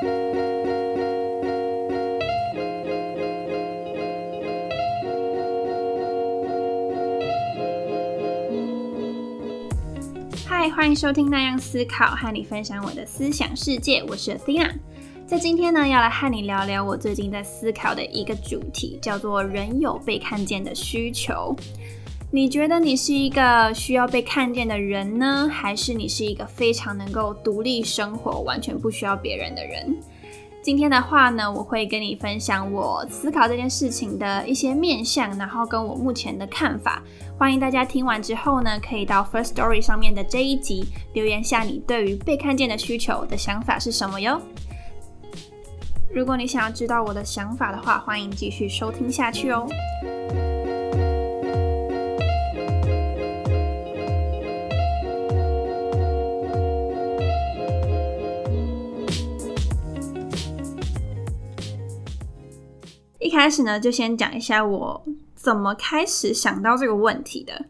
嗨，欢迎收听《那样思考》，和你分享我的思想世界。我是 Athena，在今天呢，要来和你聊聊我最近在思考的一个主题，叫做“人有被看见的需求”。你觉得你是一个需要被看见的人呢，还是你是一个非常能够独立生活、完全不需要别人的人？今天的话呢，我会跟你分享我思考这件事情的一些面向，然后跟我目前的看法。欢迎大家听完之后呢，可以到 First Story 上面的这一集留言下你对于被看见的需求的想法是什么哟。如果你想要知道我的想法的话，欢迎继续收听下去哦。开始呢，就先讲一下我怎么开始想到这个问题的。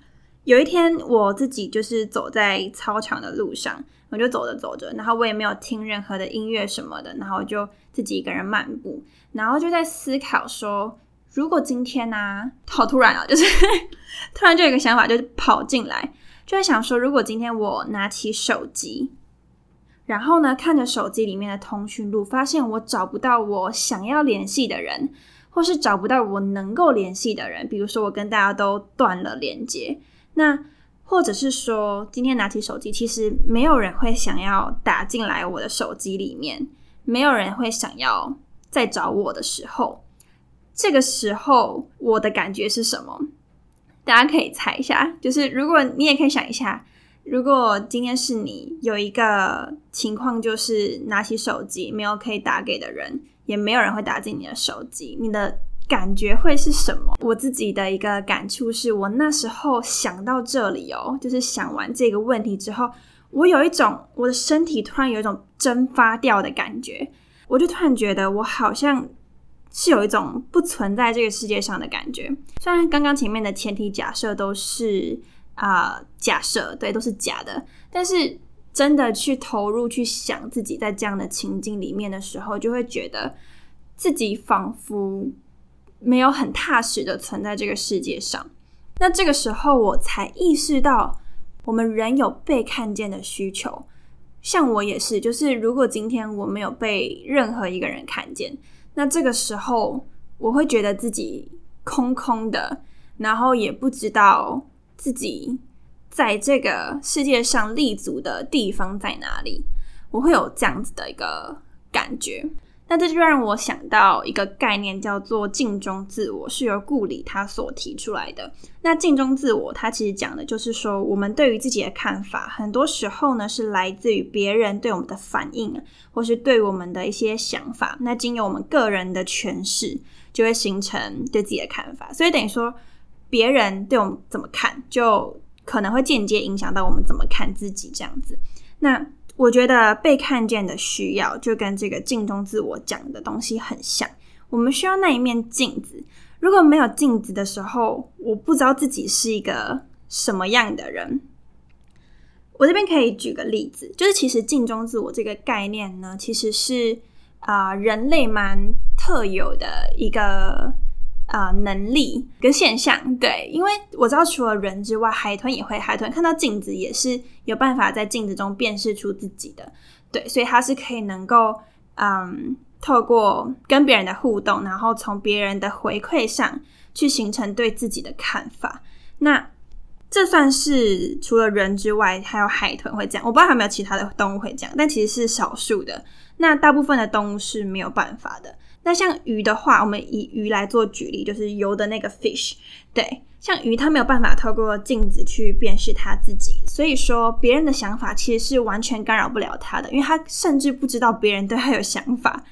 有一天，我自己就是走在操场的路上，我就走着走着，然后我也没有听任何的音乐什么的，然后就自己一个人漫步，然后就在思考说，如果今天呢，好突然啊，就是 突然就有一个想法就跑进来，就在想说，如果今天我拿起手机，然后呢，看着手机里面的通讯录，发现我找不到我想要联系的人。或是找不到我能够联系的人，比如说我跟大家都断了连接，那或者是说今天拿起手机，其实没有人会想要打进来我的手机里面，没有人会想要再找我的时候，这个时候我的感觉是什么？大家可以猜一下，就是如果你也可以想一下，如果今天是你有一个情况，就是拿起手机没有可以打给的人。也没有人会打进你的手机，你的感觉会是什么？我自己的一个感触是，我那时候想到这里哦，就是想完这个问题之后，我有一种我的身体突然有一种蒸发掉的感觉，我就突然觉得我好像是有一种不存在这个世界上的感觉。虽然刚刚前面的前提假设都是啊假设，对，都是假的，但是。真的去投入去想自己在这样的情境里面的时候，就会觉得自己仿佛没有很踏实的存在这个世界上。那这个时候，我才意识到我们人有被看见的需求。像我也是，就是如果今天我没有被任何一个人看见，那这个时候我会觉得自己空空的，然后也不知道自己。在这个世界上立足的地方在哪里？我会有这样子的一个感觉。那这就让我想到一个概念，叫做镜中自我，是由顾里他所提出来的。那镜中自我，它其实讲的就是说，我们对于自己的看法，很多时候呢是来自于别人对我们的反应，或是对我们的一些想法。那经由我们个人的诠释，就会形成对自己的看法。所以等于说，别人对我们怎么看，就可能会间接影响到我们怎么看自己这样子。那我觉得被看见的需要，就跟这个镜中自我讲的东西很像。我们需要那一面镜子。如果没有镜子的时候，我不知道自己是一个什么样的人。我这边可以举个例子，就是其实镜中自我这个概念呢，其实是啊人类蛮特有的一个。啊，能力跟现象，对，因为我知道除了人之外，海豚也会，海豚看到镜子也是有办法在镜子中辨识出自己的，对，所以它是可以能够，嗯，透过跟别人的互动，然后从别人的回馈上去形成对自己的看法。那这算是除了人之外，还有海豚会这样，我不知道有没有其他的动物会这样，但其实是少数的。那大部分的动物是没有办法的。那像鱼的话，我们以鱼来做举例，就是游的那个 fish。对，像鱼，它没有办法透过镜子去辨识它自己，所以说别人的想法其实是完全干扰不了它的，因为它甚至不知道别人对它有想法。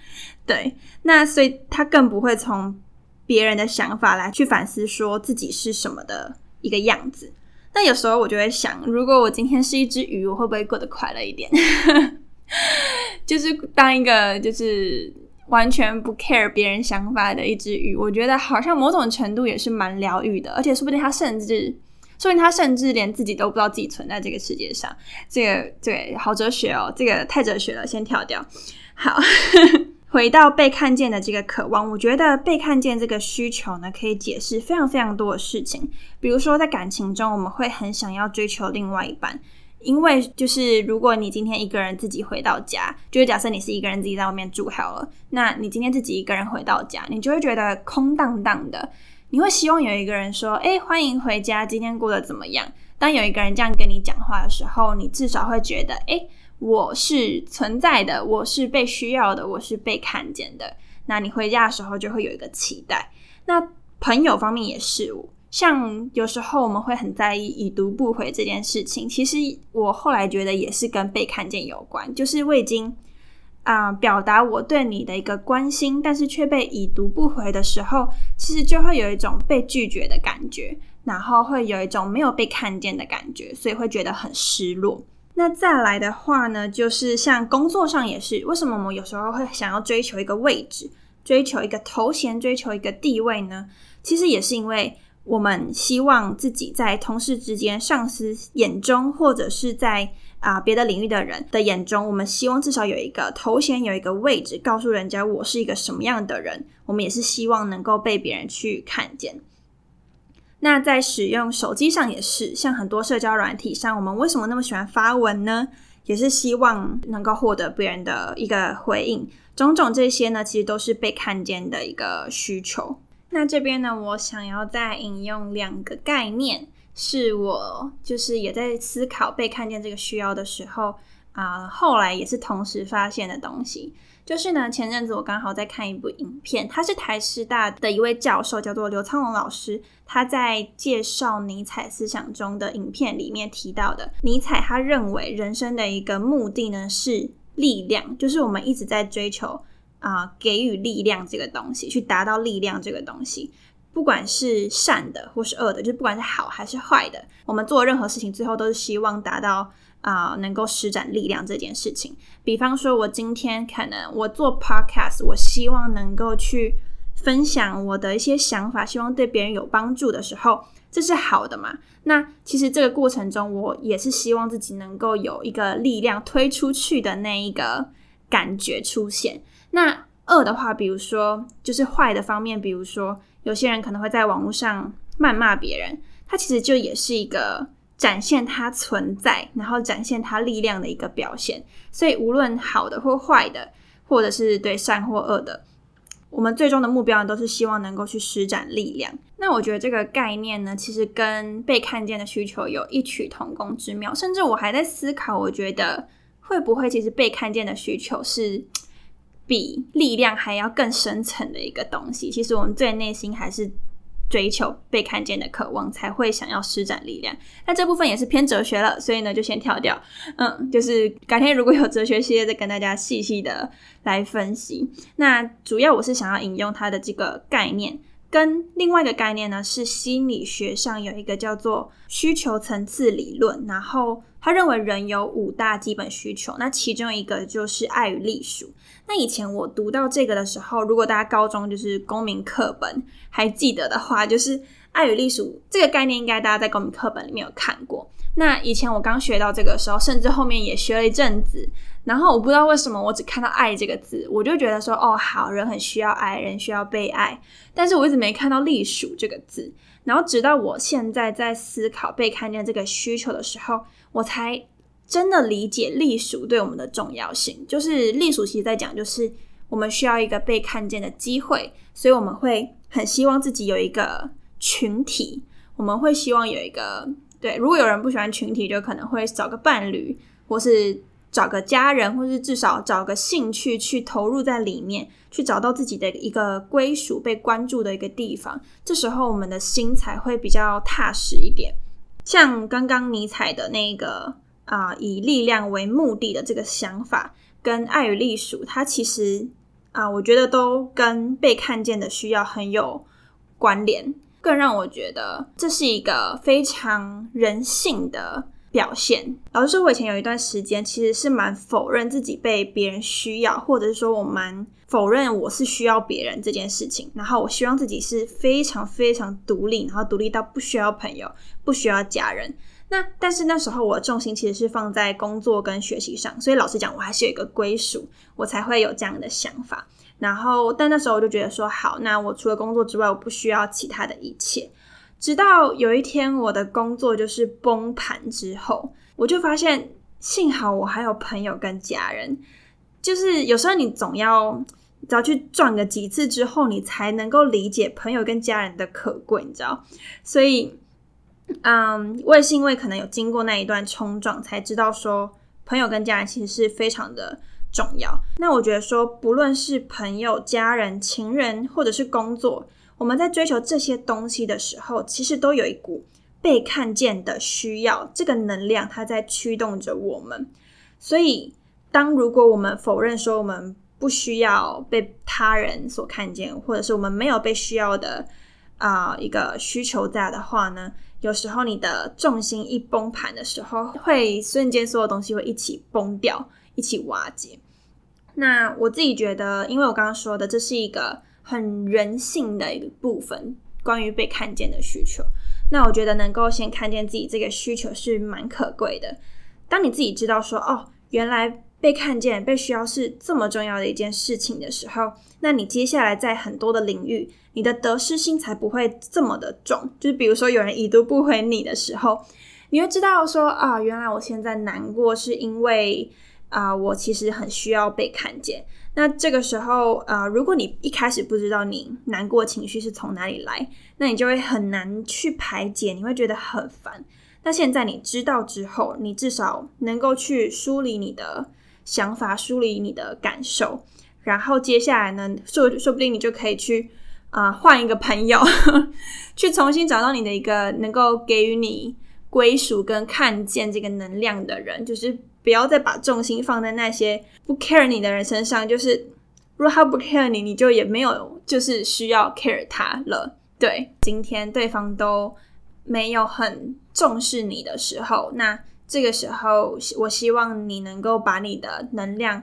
对，那所以它更不会从别人的想法来去反思说自己是什么的一个样子。那有时候我就会想，如果我今天是一只鱼，我会不会过得快乐一点？就是当一个就是。完全不 care 别人想法的一只鱼，我觉得好像某种程度也是蛮疗愈的，而且说不定它甚至，说不定它甚至连自己都不知道自己存在这个世界上。这个对，好哲学哦，这个太哲学了，先跳掉。好，回到被看见的这个渴望，我觉得被看见这个需求呢，可以解释非常非常多的事情。比如说，在感情中，我们会很想要追求另外一半。因为就是如果你今天一个人自己回到家，就是假设你是一个人自己在外面住好了，那你今天自己一个人回到家，你就会觉得空荡荡的。你会希望有一个人说：“哎，欢迎回家，今天过得怎么样？”当有一个人这样跟你讲话的时候，你至少会觉得：“哎，我是存在的，我是被需要的，我是被看见的。”那你回家的时候就会有一个期待。那朋友方面也是。像有时候我们会很在意已读不回这件事情，其实我后来觉得也是跟被看见有关，就是我已经啊表达我对你的一个关心，但是却被已读不回的时候，其实就会有一种被拒绝的感觉，然后会有一种没有被看见的感觉，所以会觉得很失落。那再来的话呢，就是像工作上也是，为什么我们有时候会想要追求一个位置，追求一个头衔，追求一个地位呢？其实也是因为。我们希望自己在同事之间、上司眼中，或者是在啊别的领域的人的眼中，我们希望至少有一个头衔、有一个位置，告诉人家我是一个什么样的人。我们也是希望能够被别人去看见。那在使用手机上也是，像很多社交软体上，我们为什么那么喜欢发文呢？也是希望能够获得别人的一个回应。种种这些呢，其实都是被看见的一个需求。那这边呢，我想要再引用两个概念，是我就是也在思考被看见这个需要的时候啊，后来也是同时发现的东西。就是呢，前阵子我刚好在看一部影片，他是台师大的一位教授，叫做刘苍龙老师，他在介绍尼采思想中的影片里面提到的，尼采他认为人生的一个目的呢是力量，就是我们一直在追求。啊，给予力量这个东西，去达到力量这个东西，不管是善的或是恶的，就不管是好还是坏的，我们做任何事情，最后都是希望达到啊，能够施展力量这件事情。比方说，我今天可能我做 podcast，我希望能够去分享我的一些想法，希望对别人有帮助的时候，这是好的嘛？那其实这个过程中，我也是希望自己能够有一个力量推出去的那一个感觉出现。那恶的话，比如说就是坏的方面，比如说有些人可能会在网络上谩骂别人，他其实就也是一个展现他存在，然后展现他力量的一个表现。所以无论好的或坏的，或者是对善或恶的，我们最终的目标都是希望能够去施展力量。那我觉得这个概念呢，其实跟被看见的需求有异曲同工之妙。甚至我还在思考，我觉得会不会其实被看见的需求是。比力量还要更深层的一个东西，其实我们最内心还是追求被看见的渴望，才会想要施展力量。那这部分也是偏哲学了，所以呢就先跳掉。嗯，就是改天如果有哲学系列，再跟大家细细的来分析。那主要我是想要引用它的这个概念。跟另外一个概念呢，是心理学上有一个叫做需求层次理论，然后他认为人有五大基本需求，那其中一个就是爱与隶属。那以前我读到这个的时候，如果大家高中就是公民课本还记得的话，就是爱与隶属这个概念，应该大家在公民课本里面有看过。那以前我刚学到这个时候，甚至后面也学了一阵子。然后我不知道为什么，我只看到“爱”这个字，我就觉得说，哦，好人很需要爱，人需要被爱。但是我一直没看到“隶属”这个字。然后直到我现在在思考被看见这个需求的时候，我才真的理解隶属对我们的重要性。就是隶属，其实在讲，就是我们需要一个被看见的机会，所以我们会很希望自己有一个群体，我们会希望有一个对。如果有人不喜欢群体，就可能会找个伴侣，或是。找个家人，或是至少找个兴趣去投入在里面，去找到自己的一个归属、被关注的一个地方。这时候，我们的心才会比较踏实一点。像刚刚尼采的那个啊，以力量为目的的这个想法，跟爱与隶属，它其实啊，我觉得都跟被看见的需要很有关联。更让我觉得这是一个非常人性的。表现，老实说，我以前有一段时间其实是蛮否认自己被别人需要，或者是说我蛮否认我是需要别人这件事情。然后我希望自己是非常非常独立，然后独立到不需要朋友、不需要家人。那但是那时候我的重心其实是放在工作跟学习上，所以老实讲，我还是有一个归属，我才会有这样的想法。然后，但那时候我就觉得说，好，那我除了工作之外，我不需要其他的一切。直到有一天，我的工作就是崩盘之后，我就发现，幸好我还有朋友跟家人。就是有时候你总要，只要去撞个几次之后，你才能够理解朋友跟家人的可贵，你知道？所以。嗯，我也是因为可能有经过那一段冲撞，才知道说朋友跟家人其实是非常的重要。那我觉得说，不论是朋友、家人、情人，或者是工作，我们在追求这些东西的时候，其实都有一股被看见的需要，这个能量它在驱动着我们。所以，当如果我们否认说我们不需要被他人所看见，或者是我们没有被需要的啊一个需求在的话呢？有时候你的重心一崩盘的时候，会瞬间所有东西会一起崩掉，一起瓦解。那我自己觉得，因为我刚刚说的，这是一个很人性的一个部分，关于被看见的需求。那我觉得能够先看见自己这个需求是蛮可贵的。当你自己知道说，哦，原来。被看见、被需要是这么重要的一件事情的时候，那你接下来在很多的领域，你的得失心才不会这么的重。就是比如说有人已读不回你的时候，你会知道说啊，原来我现在难过是因为啊，我其实很需要被看见。那这个时候啊，如果你一开始不知道你难过情绪是从哪里来，那你就会很难去排解，你会觉得很烦。那现在你知道之后，你至少能够去梳理你的。想法梳理你的感受，然后接下来呢，说说不定你就可以去啊换一个朋友，去重新找到你的一个能够给予你归属跟看见这个能量的人，就是不要再把重心放在那些不 care 你的人身上。就是如果他不 care 你，你就也没有就是需要 care 他了。对，今天对方都没有很重视你的时候，那。这个时候，我希望你能够把你的能量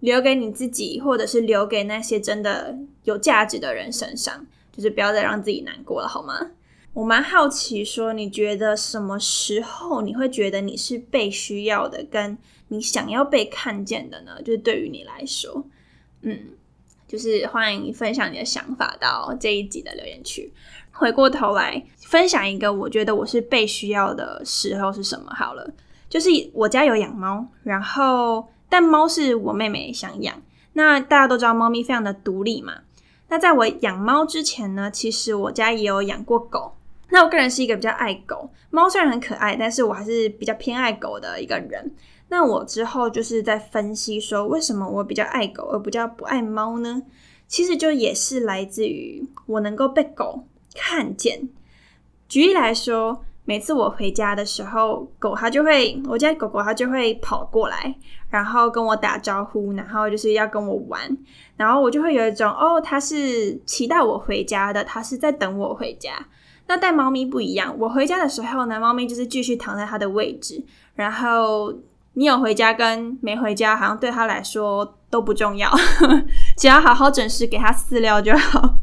留给你自己，或者是留给那些真的有价值的人身上，就是不要再让自己难过了，好吗？我蛮好奇，说你觉得什么时候你会觉得你是被需要的，跟你想要被看见的呢？就是对于你来说，嗯，就是欢迎分享你的想法到这一集的留言区。回过头来分享一个，我觉得我是被需要的时候是什么？好了，就是我家有养猫，然后但猫是我妹妹想养。那大家都知道，猫咪非常的独立嘛。那在我养猫之前呢，其实我家也有养过狗。那我个人是一个比较爱狗，猫虽然很可爱，但是我还是比较偏爱狗的一个人。那我之后就是在分析说，为什么我比较爱狗而比较不爱猫呢？其实就也是来自于我能够被狗。看见，举例来说，每次我回家的时候，狗它就会，我家狗狗它就会跑过来，然后跟我打招呼，然后就是要跟我玩，然后我就会有一种哦，它是期待我回家的，它是在等我回家。那带猫咪不一样，我回家的时候呢，猫咪就是继续躺在它的位置，然后你有回家跟没回家，好像对它来说都不重要，只要好好准时给它饲料就好。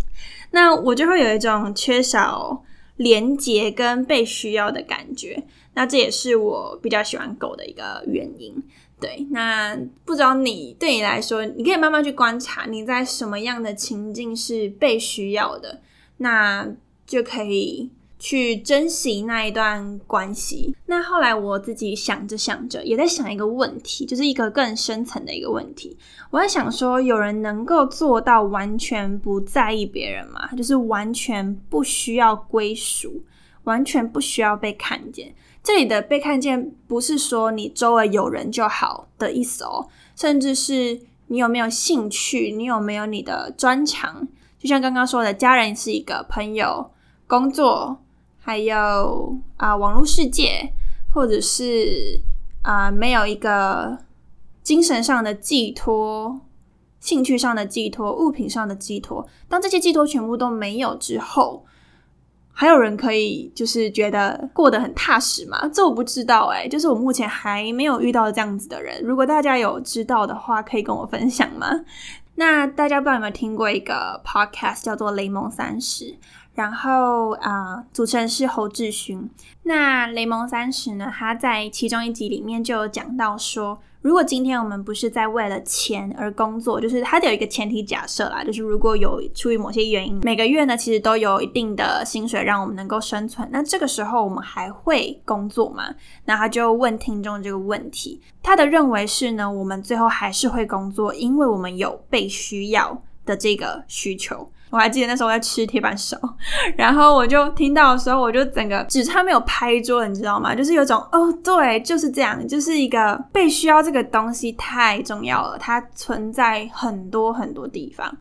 那我就会有一种缺少连接跟被需要的感觉，那这也是我比较喜欢狗的一个原因。对，那不知道你对你来说，你可以慢慢去观察你在什么样的情境是被需要的，那就可以。去珍惜那一段关系。那后来我自己想着想着，也在想一个问题，就是一个更深层的一个问题。我在想说，有人能够做到完全不在意别人吗？就是完全不需要归属，完全不需要被看见。这里的被看见，不是说你周围有人就好的意思哦，甚至是你有没有兴趣，你有没有你的专长。就像刚刚说的，家人是一个朋友，工作。还有啊，网络世界，或者是啊，没有一个精神上的寄托、兴趣上的寄托、物品上的寄托。当这些寄托全部都没有之后，还有人可以就是觉得过得很踏实吗？这我不知道哎，就是我目前还没有遇到这样子的人。如果大家有知道的话，可以跟我分享吗？那大家不知道有没有听过一个 podcast 叫做《雷蒙三十》，然后啊，主持人是侯志勋。那《雷蒙三十》呢，他在其中一集里面就有讲到说。如果今天我们不是在为了钱而工作，就是他得有一个前提假设啦，就是如果有出于某些原因，每个月呢其实都有一定的薪水让我们能够生存，那这个时候我们还会工作吗？那他就问听众这个问题，他的认为是呢，我们最后还是会工作，因为我们有被需要的这个需求。我还记得那时候我在吃铁板烧，然后我就听到的时候，我就整个只差没有拍桌，你知道吗？就是有种哦，对，就是这样，就是一个被需要这个东西太重要了，它存在很多很多地方，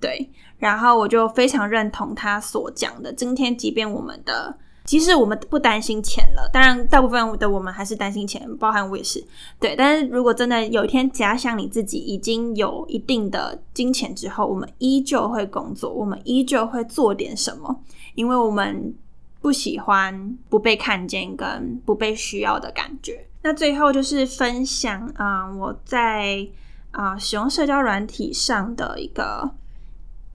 对，然后我就非常认同他所讲的，今天即便我们的。其实我们不担心钱了，当然大部分的我们还是担心钱，包含我也是。对，但是如果真的有一天假想你自己已经有一定的金钱之后，我们依旧会工作，我们依旧会做点什么，因为我们不喜欢不被看见跟不被需要的感觉。那最后就是分享啊，我在啊使用社交软体上的一个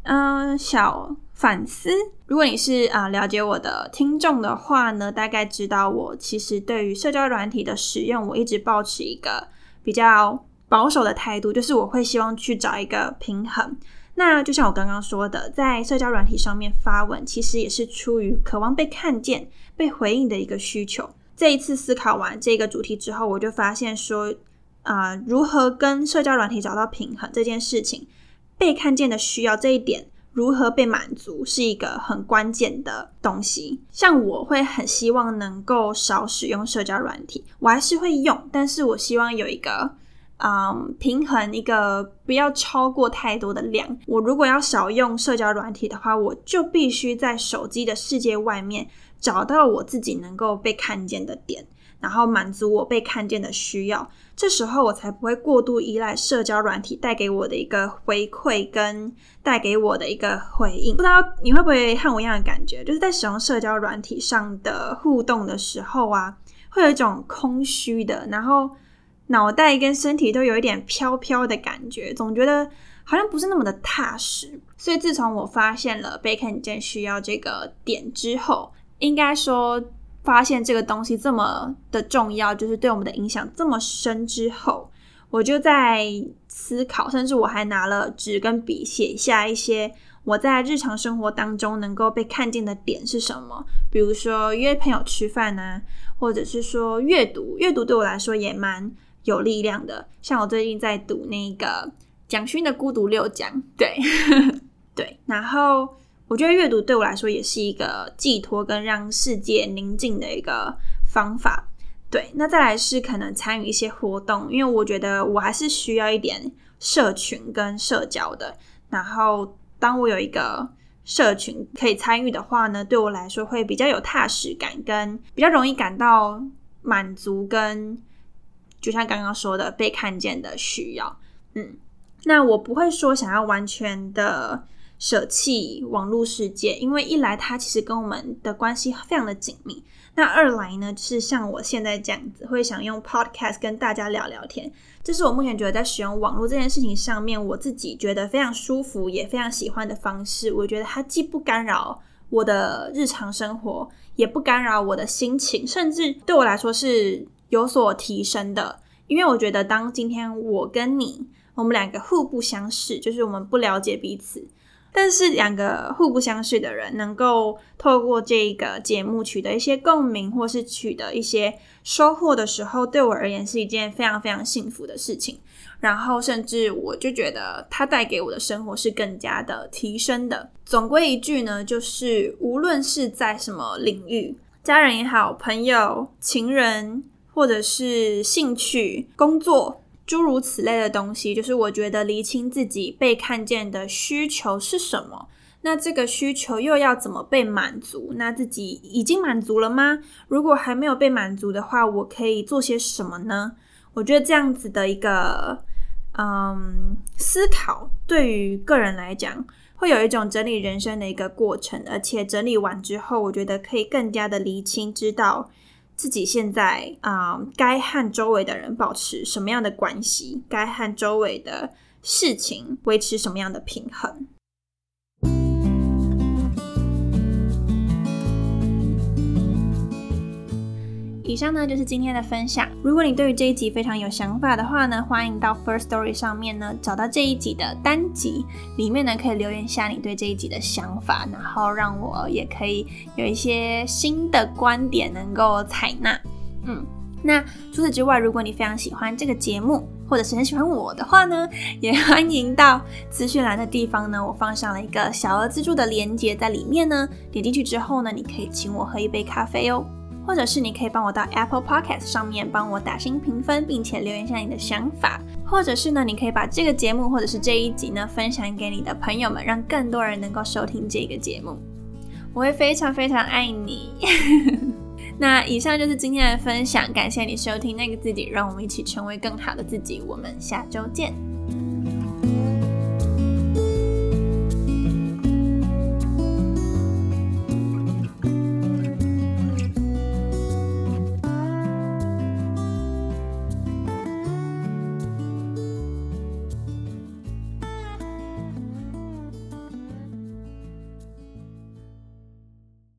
嗯小。反思，如果你是啊了解我的听众的话呢，大概知道我其实对于社交软体的使用，我一直保持一个比较保守的态度，就是我会希望去找一个平衡。那就像我刚刚说的，在社交软体上面发文，其实也是出于渴望被看见、被回应的一个需求。这一次思考完这个主题之后，我就发现说，啊，如何跟社交软体找到平衡这件事情，被看见的需要这一点。如何被满足是一个很关键的东西。像我会很希望能够少使用社交软体，我还是会用，但是我希望有一个，嗯，平衡一个不要超过太多的量。我如果要少用社交软体的话，我就必须在手机的世界外面找到我自己能够被看见的点。然后满足我被看见的需要，这时候我才不会过度依赖社交软体带给我的一个回馈跟带给我的一个回应。不知道你会不会和我一样的感觉，就是在使用社交软体上的互动的时候啊，会有一种空虚的，然后脑袋跟身体都有一点飘飘的感觉，总觉得好像不是那么的踏实。所以自从我发现了被看见需要这个点之后，应该说。发现这个东西这么的重要，就是对我们的影响这么深之后，我就在思考，甚至我还拿了纸跟笔写下一些我在日常生活当中能够被看见的点是什么。比如说约朋友吃饭啊，或者是说阅读，阅读对我来说也蛮有力量的。像我最近在读那个蒋勋的《孤独六讲》，对 对，然后。我觉得阅读对我来说也是一个寄托跟让世界宁静的一个方法。对，那再来是可能参与一些活动，因为我觉得我还是需要一点社群跟社交的。然后，当我有一个社群可以参与的话呢，对我来说会比较有踏实感，跟比较容易感到满足，跟就像刚刚说的被看见的需要。嗯，那我不会说想要完全的。舍弃网络世界，因为一来它其实跟我们的关系非常的紧密，那二来呢是像我现在这样子，会想用 podcast 跟大家聊聊天，这是我目前觉得在使用网络这件事情上面，我自己觉得非常舒服，也非常喜欢的方式。我觉得它既不干扰我的日常生活，也不干扰我的心情，甚至对我来说是有所提升的。因为我觉得，当今天我跟你，我们两个互不相识，就是我们不了解彼此。但是两个互不相识的人能够透过这个节目取得一些共鸣，或是取得一些收获的时候，对我而言是一件非常非常幸福的事情。然后甚至我就觉得它带给我的生活是更加的提升的。总归一句呢，就是无论是在什么领域，家人也好，朋友、情人，或者是兴趣、工作。诸如此类的东西，就是我觉得厘清自己被看见的需求是什么，那这个需求又要怎么被满足？那自己已经满足了吗？如果还没有被满足的话，我可以做些什么呢？我觉得这样子的一个嗯思考，对于个人来讲，会有一种整理人生的一个过程，而且整理完之后，我觉得可以更加的厘清，知道。自己现在啊，该和周围的人保持什么样的关系？该和周围的事情维持什么样的平衡。以上呢就是今天的分享。如果你对于这一集非常有想法的话呢，欢迎到 First Story 上面呢找到这一集的单集，里面呢可以留言下你对这一集的想法，然后让我也可以有一些新的观点能够采纳。嗯，那除此之外，如果你非常喜欢这个节目，或者是很喜欢我的话呢，也欢迎到资讯栏的地方呢，我放上了一个小额资助的链接在里面呢，点进去之后呢，你可以请我喝一杯咖啡哦。或者是你可以帮我到 Apple Podcast 上面帮我打新评分，并且留言下你的想法。或者是呢，你可以把这个节目或者是这一集呢分享给你的朋友们，让更多人能够收听这个节目。我会非常非常爱你。那以上就是今天的分享，感谢你收听那个自己，让我们一起成为更好的自己。我们下周见。